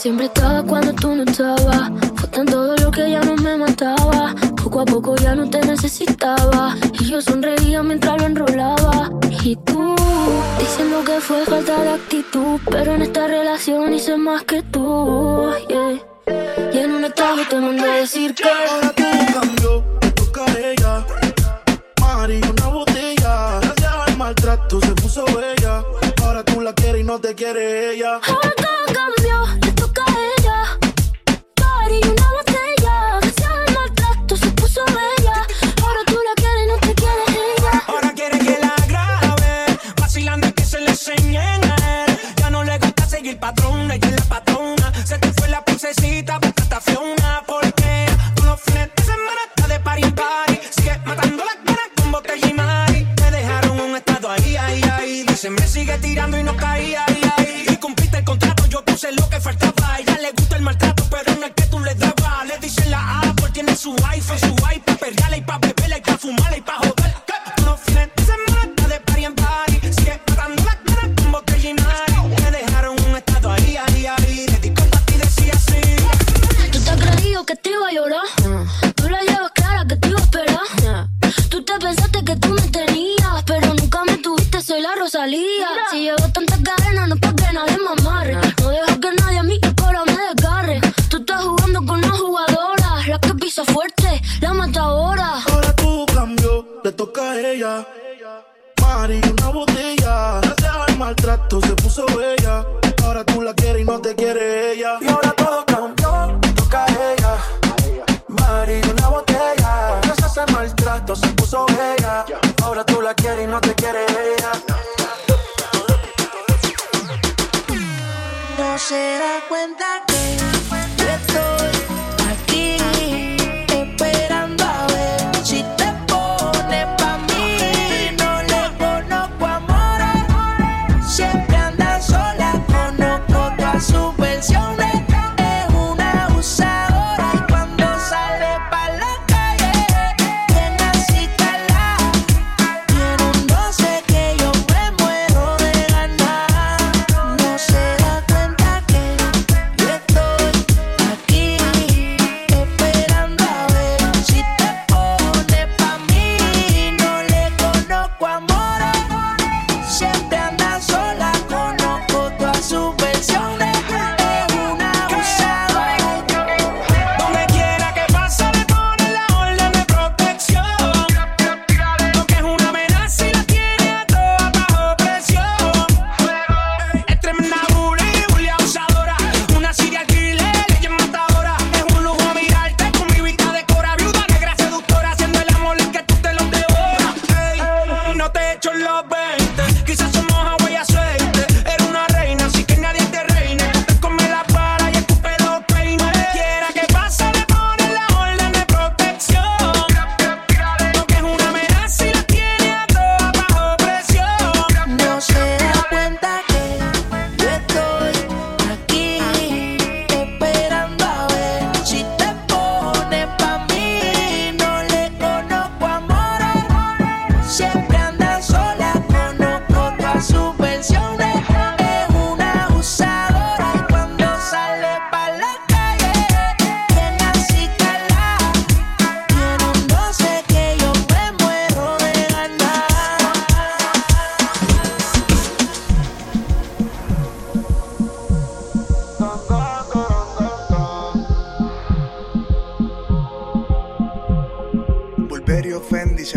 Siempre estaba cuando tú no estabas. Fue tan todo lo que ya no me mataba. Poco a poco ya no te necesitaba. Y yo sonreía mientras lo enrolaba. Y tú, diciendo que fue falta de actitud. Pero en esta relación hice más que tú. Y en un estado te mandé a decir que. Ahora todo cambió, me tocaré ya. Mari, una botella. Gracias al maltrato se puso bella. Ahora tú la quieres y no te quiere ella.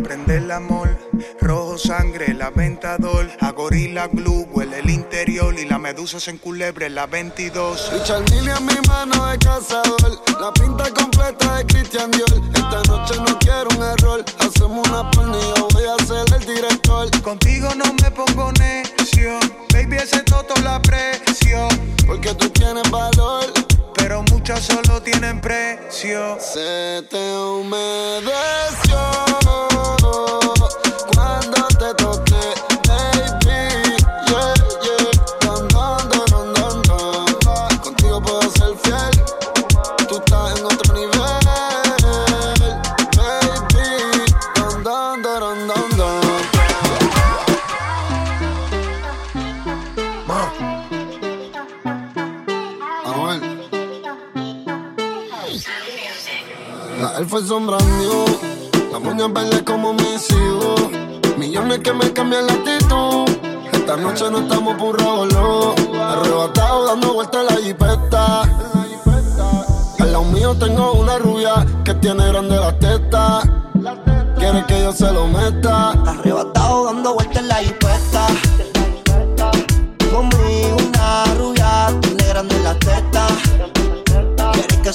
Prende el amor. Rojo sangre, la ventador. A gorila glue, huele el interior. Y la medusa se enculebre la 22. Richard en mi mano de cazador. La pinta completa de Christian Dior. Esta noche no quiero un error. Hacemos una yo voy a ser el director. Contigo no me pongo necio. Baby, ese toto la presión. Porque tú tienes valor. Pero muchas solo tienen precio. Se te humedeció Es sombra new, la moña verde como hijos. Millones que me cambian la actitud. Esta noche no estamos por rollo. Arrebatado dando vueltas en la jipeta. Al lado mío tengo una rubia que tiene grande la teta. Quiere que yo se lo meta. Arrebatado dando vueltas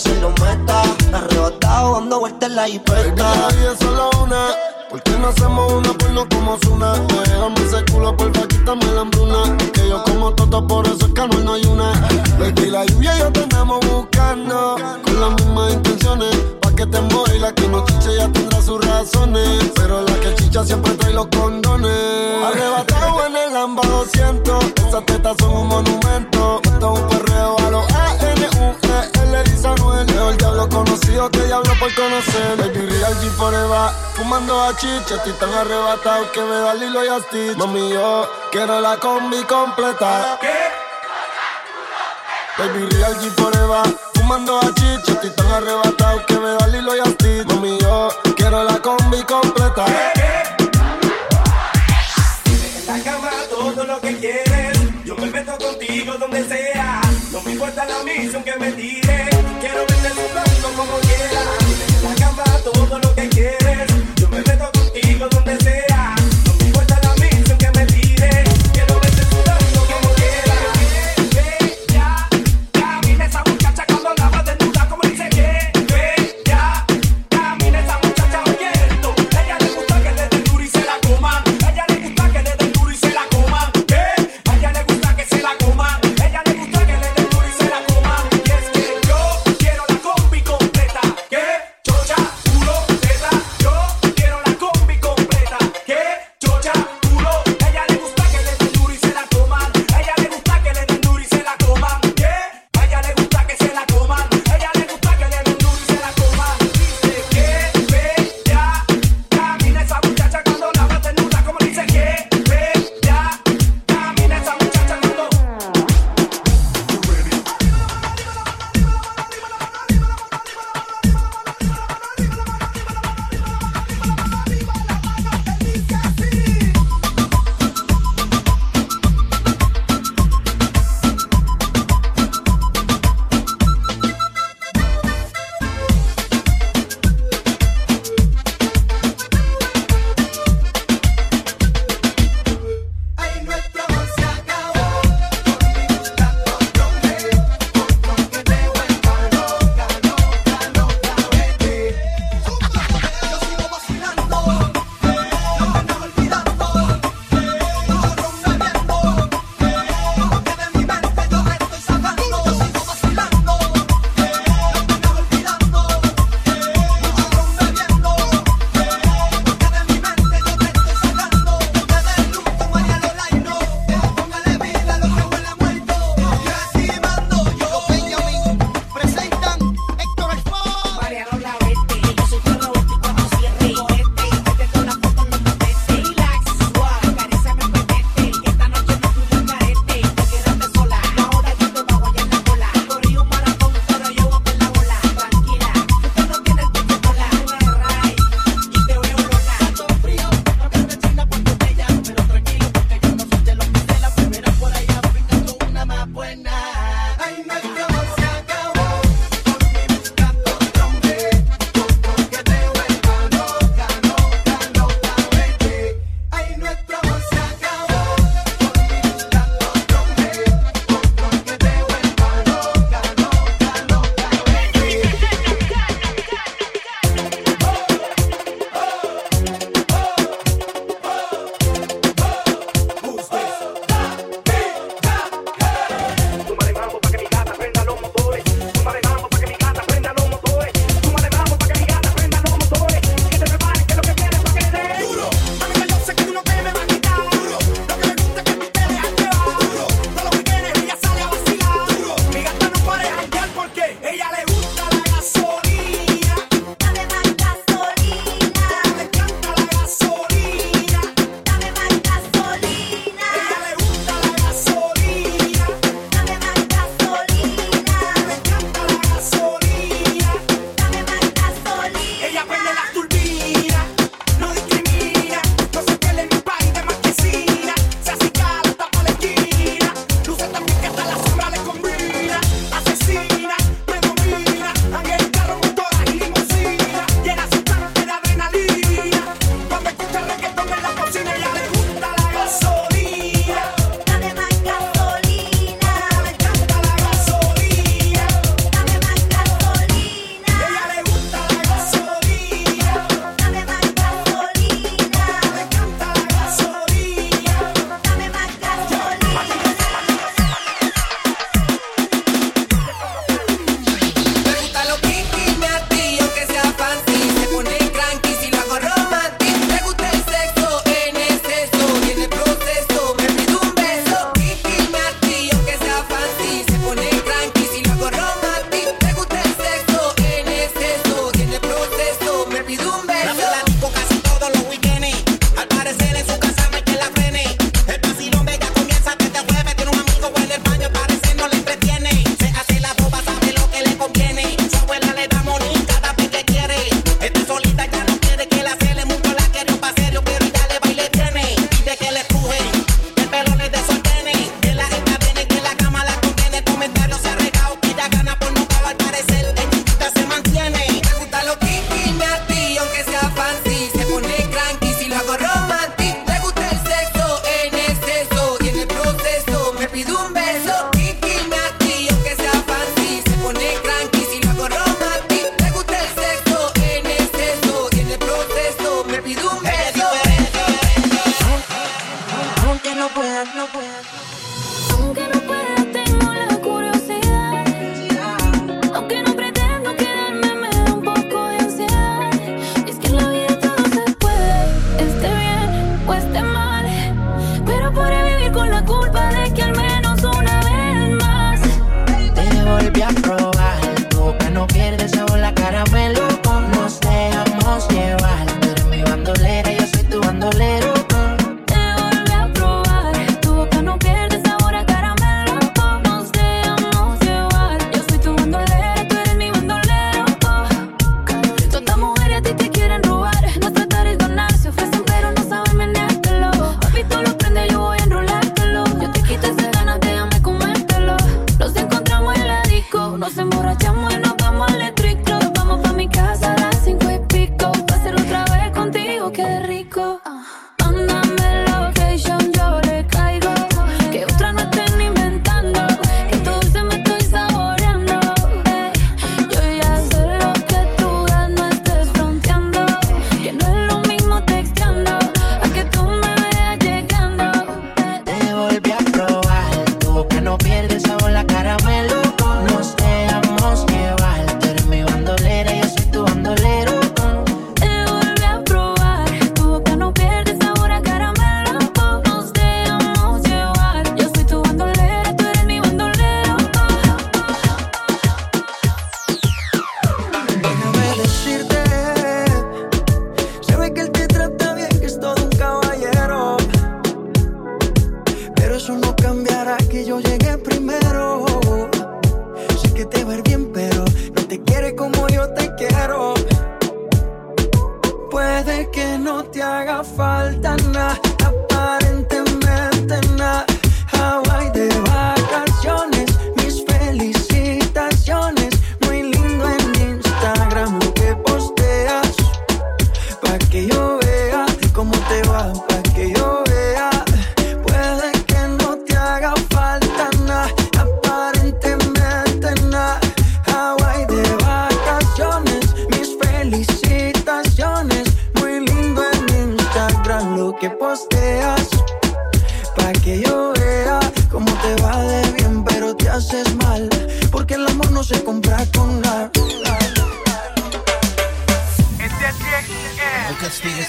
que se lo meta. Arrebatado dando vueltas en la Baby, hipeta. es solo una. ¿Por qué no hacemos una porno como Zuna? Déjame ese culo, porfa, quítame la hambruna. Que yo como todo, por eso es que no, no hay una. Baby, la lluvia y yo te andamos buscando. Con las mismas intenciones. Pa' que te y la que no chiche ya tendrá sus razones. Pero la que chicha siempre trae los condones. Arrebatado en el Lamba 200. Esas tetas son un monumento. Que diablo por conocer. Baby, real G forever. Fumando a chicha, estoy tan arrebatado que me da Lilo y a Stitch. Mami, yo quiero la combi completa. Baby, real G forever. Fumando a chicha, estoy tan arrebatado que me da Lilo y a Stitch. Mami, yo quiero la combi completa. En la cama todo lo que quieres. Yo me meto contigo donde sea. No me importa la misión que me tires.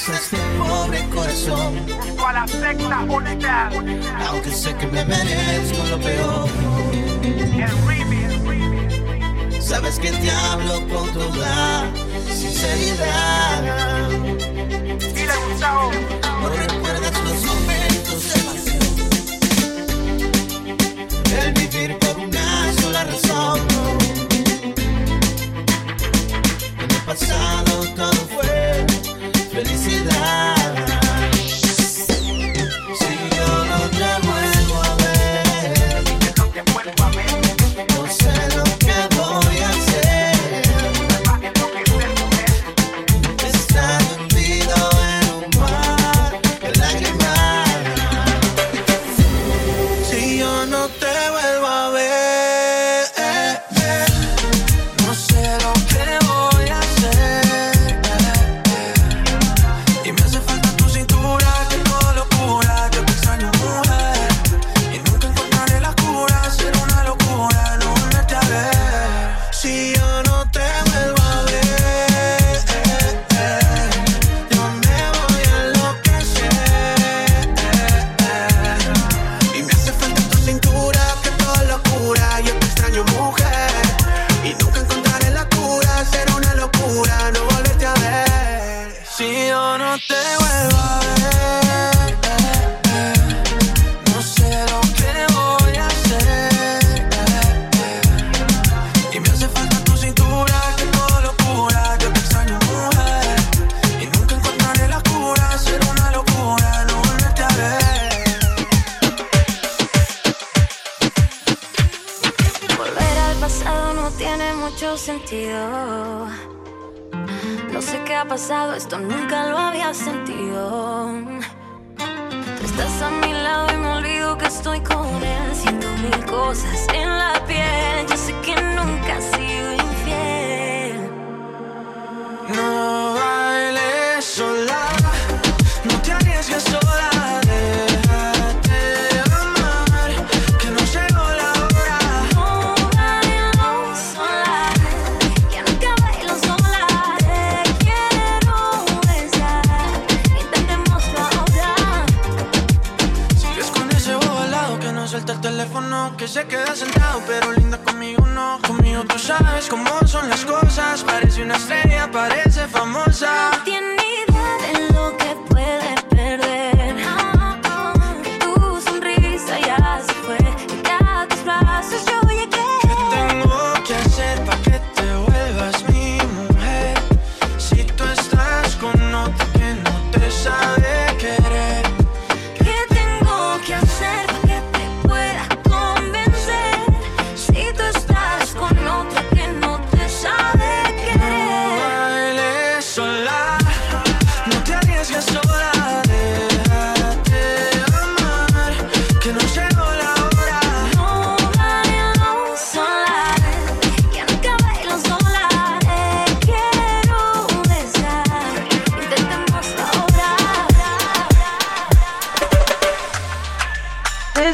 este pobre corazón. Junto a la sexta. Aunque sé que me merezco lo peor. El. Sabes que te hablo con toda sinceridad. Dile Gustavo. No recuerdas los momentos de pasión. El vivir por una sola razón. En el pasado.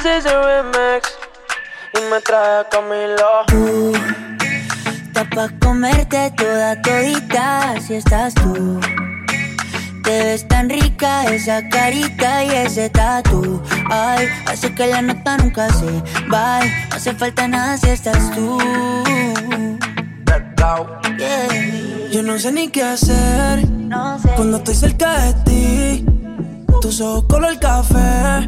This is a remix y me trae a Camilo. Tú, está pa' comerte toda todita si estás tú. Te ves tan rica esa carita y ese tatu. Ay, hace que la nota nunca se va. No hace falta nada si estás tú. Yeah. Yo no sé ni qué hacer No sé. cuando estoy cerca de ti. Tus ojos color café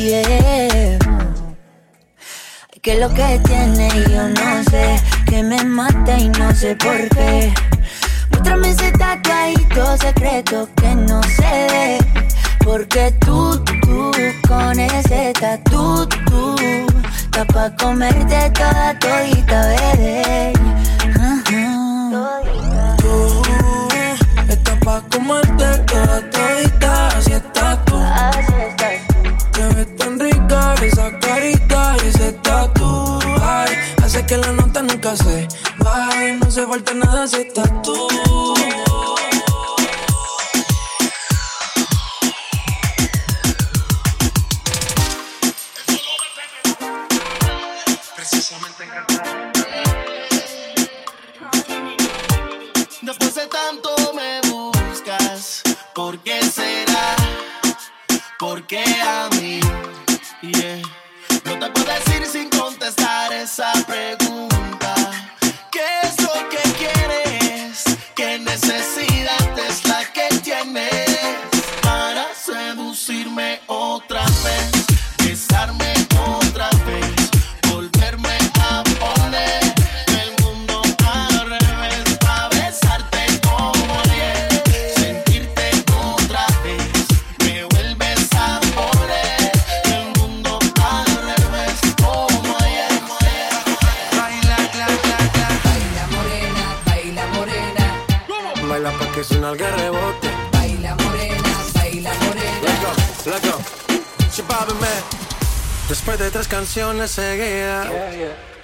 Yeah. Que lo que tiene yo no sé, que me mata y no sé por qué. Muéstrame ese tatuadito secreto que no se ve. Porque tú, tú, con ese tatu, tú, está pa' comerte toda todita, bebé. Hace falta nada si estás tú. Canciones seguidas,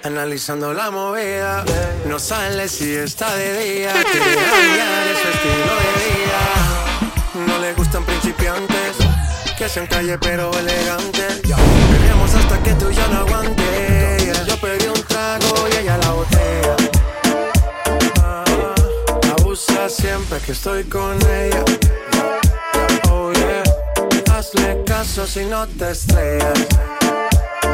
analizando la movida, no sale si está de día, quiere cambiar su estilo de vida. No le gustan principiantes, que sean calle pero elegantes. Peleamos hasta que tú ya no aguantes. Yo pedí un trago y ella la botella. Ah, abusa siempre que estoy con ella. Oh yeah, hazle caso si no te estrellas.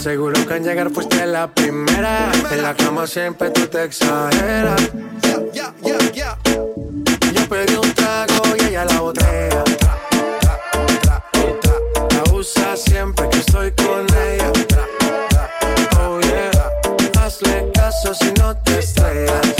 Seguro que al llegar fuiste la primera. En la cama siempre tú te exageras. Yo pedí un trago y ella la botella. La usa siempre que estoy con ella. Oh yeah, beso si no te estrellas.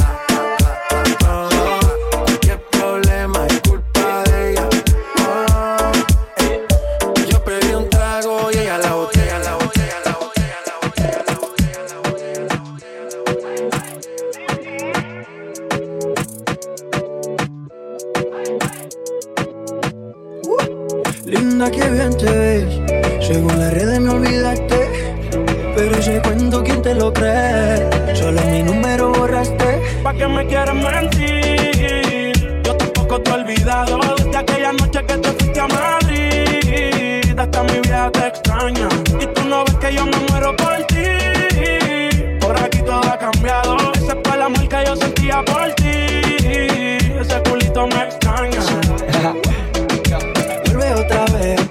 Linda, que bien te ves. Según las redes me olvidaste. Pero ese cuento, ¿quién te lo cree? Solo mi número borraste. ¿Pa' qué me quieres mentir? Yo tampoco te he olvidado de aquella noche que te fuiste a Madrid. Hasta mi vieja te extraña.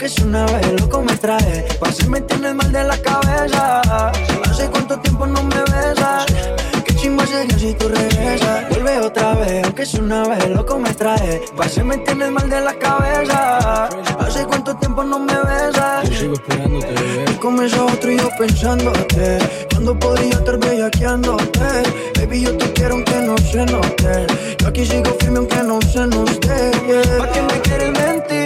Vez, aunque es una vez, loco me trae. Pase me tienes mal de la cabeza. Hace cuánto tiempo no me besas. Qué chimba sería si tú regresas. Vuelve otra vez, aunque es una vez, loco me trae. Pase me tienes mal de la cabeza. Hace cuánto tiempo no me besas. Yo sigo esperándote, bebé. Y comenzó otro y yo pensándote Cuando podría estar bellaqueándote Baby, yo te quiero aunque no se note Yo aquí sigo firme aunque no se nos dé yeah. ¿Pa' qué me quieres mentir?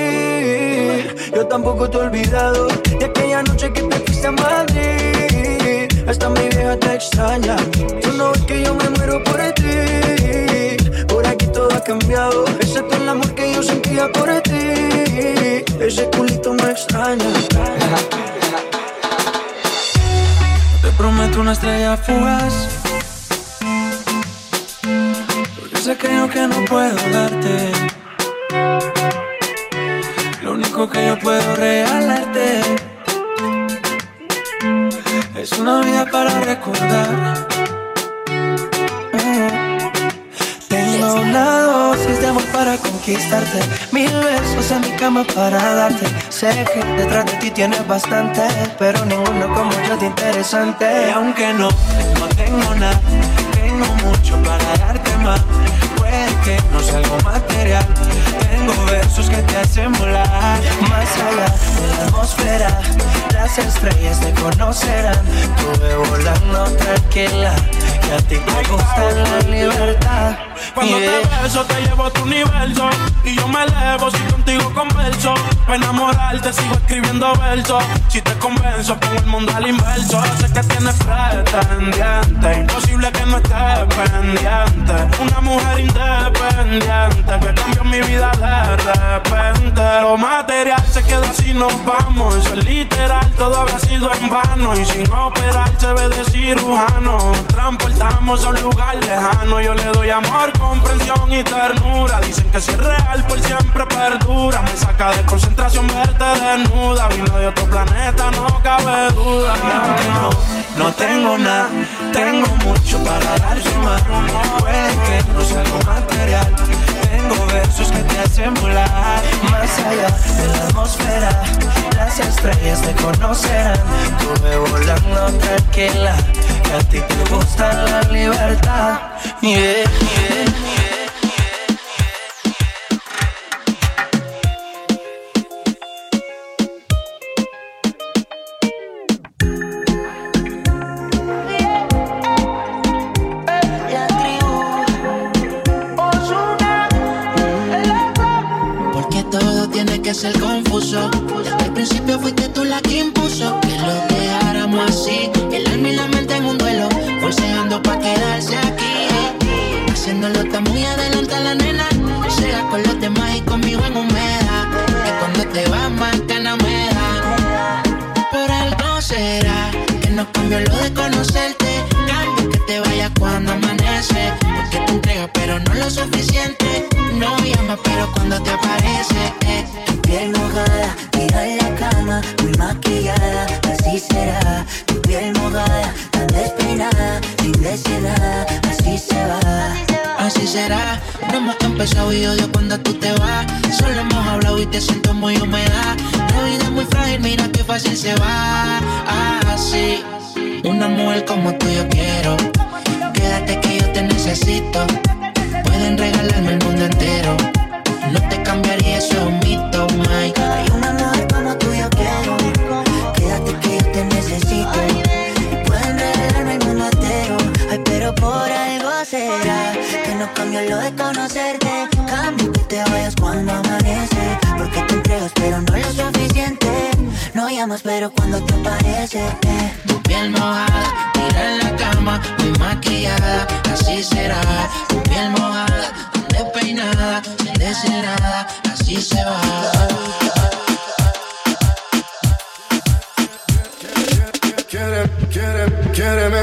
Yo tampoco te he olvidado De aquella noche que te fuiste a Madrid. Hasta mi vieja te extraña. Tú no ves que yo me muero por ti. Por aquí todo ha cambiado Excepto el amor que yo sentía por ti. Ese culito me extraña. Te prometo una estrella fugaz. Porque sé que que no puedo darte. Que yo puedo regalarte es una vida para recordar. Tengo una dosis de amor para conquistarte. Mil besos en mi cama para darte. Sé que detrás de ti tienes bastante, pero ninguno como yo de interesante. Y aunque no, no tengo nada, tengo mucho para darte más. Puede que no sea algo material. Tengo versos que te hacen volar más allá de la atmósfera. Las estrellas te conocerán. Tuve volando tranquila. Que a ti te gusta la libertad. Cuando Yeah. te beso te llevo a tu universo. Y yo me elevo si contigo converso. Para enamorarte sigo escribiendo versos. Si te convenzo pongo el mundo al inverso. Sé que tienes pretendiente. Imposible que no estés pendiente. Una mujer independiente Que cambió mi vida de repente. Lo material se queda si nos vamos. Eso es literal, todo habrá sido en vano. Y sin operar se ve de cirujano. Transportamos a un lugar lejano. Yo le doy amor, comprensión y ternura. Dicen que si es real por siempre perdura. Me saca de concentración verte desnuda. Vino de otro planeta, no cabe duda. Y no, no tengo nada, tengo mucho para darte más. Puede que no sea algo material, tengo versos que te hacen volar más allá de la atmósfera. Las estrellas te conocerán, tuve volando tranquila. Que a ti te gusta la libertad. Yeah, yeah, que ser confuso. Desde el principio fuiste tú la que impuso que lo dejáramos así. El alma y la mente en un duelo, forceando pa' quedarse aquí. Haciéndolo tan muy adelante la nena. Sea con los demás y conmigo en humedad. Que cuando te vas más me da. Por algo será que no cambió lo de conocerte. Cambio que te vayas cuando amanece. Porque te entregas, pero no lo suficiente. No llama, pero cuando te aparece. eh. Piel mojada, tira en la cama Muy maquillada, así será Tu piel mojada, tan despeinada Sin decir nada, así se va Así será, no hemos empezado y odio cuando tú te vas. Solo hemos hablado y te siento muy húmeda. La vida es muy frágil, mira qué fácil se va. Así, una mujer como tú yo quiero. Quédate que yo te necesito. Pueden regalarme el mundo entero. No te cambiaría, eso es un mito, Hay una mujer como tú yo quiero Quédate que yo te necesito Y pueden regalarme el mundo entero Ay, pero de conocerte. Cambio que te vayas cuando amanece. Porque te entregas, pero no lo suficiente. No llamas, pero cuando te aparece. eh. Tu piel mojada, tira en la cama, muy maquillada, así será. Tu piel mojada, despeinada, nada, así se va.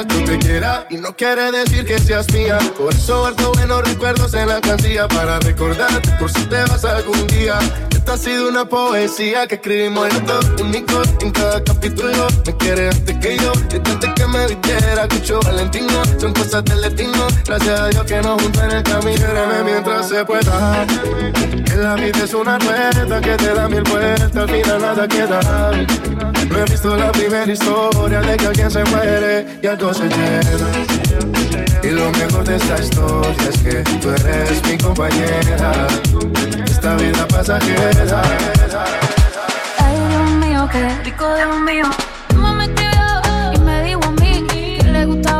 mientras tú te quieras y no quiere decir que seas mía. Por eso guardo buenos recuerdos en la cancilla para recordarte por si te vas algún día. Esta ha sido una poesía que escribimos en dos únicos en cada capítulo. Me quieres antes que yo, y antes que me vistiera, Cucho Valentino. Son cosas del destino, gracias a Dios que nos juntan en el camino. Quiéreme mientras se pueda. Que la vida es una rueda que te da mil vueltas, al final nada queda. No he visto la primera historia de que alguien se muere y algo se lleva. Y lo mejor de esta historia es que tú eres mi compañera. Esta vida pasajera. Ay, Dios mío, qué rico, Dios mío. Mamá me escribió y me dijo a mí que le gustaban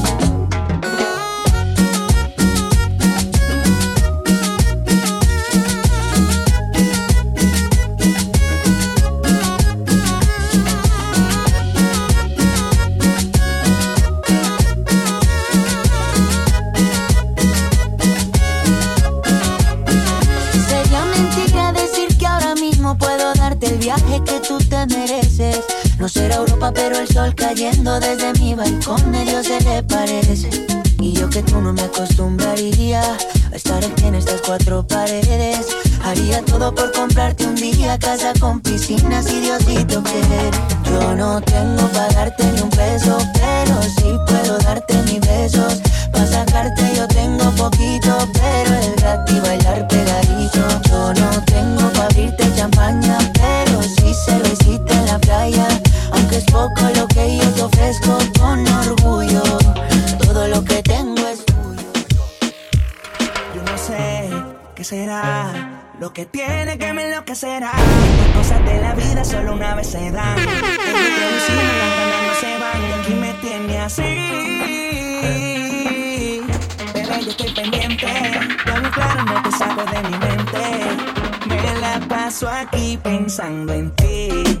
así. Bebé, yo estoy pendiente. Ya me claro, no te saco de mi mente. Me la paso aquí pensando en ti.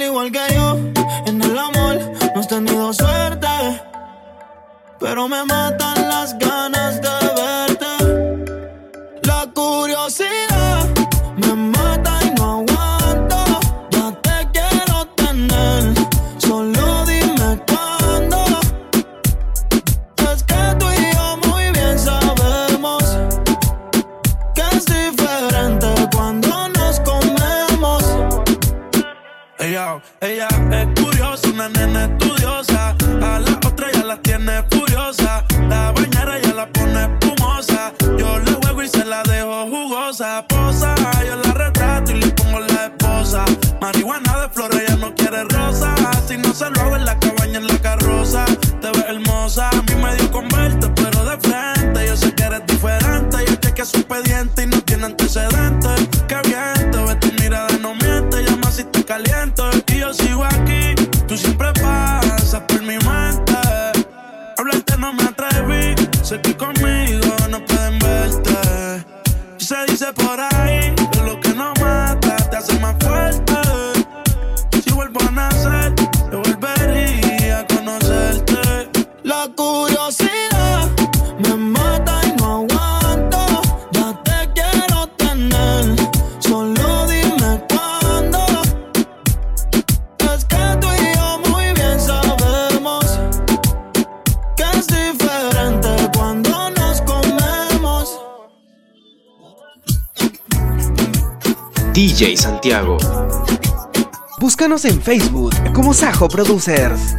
al igual que yo. En el amor no has tenido suerte, pero me mata DJ Santiago. Búscanos en Facebook como Sajo Producers.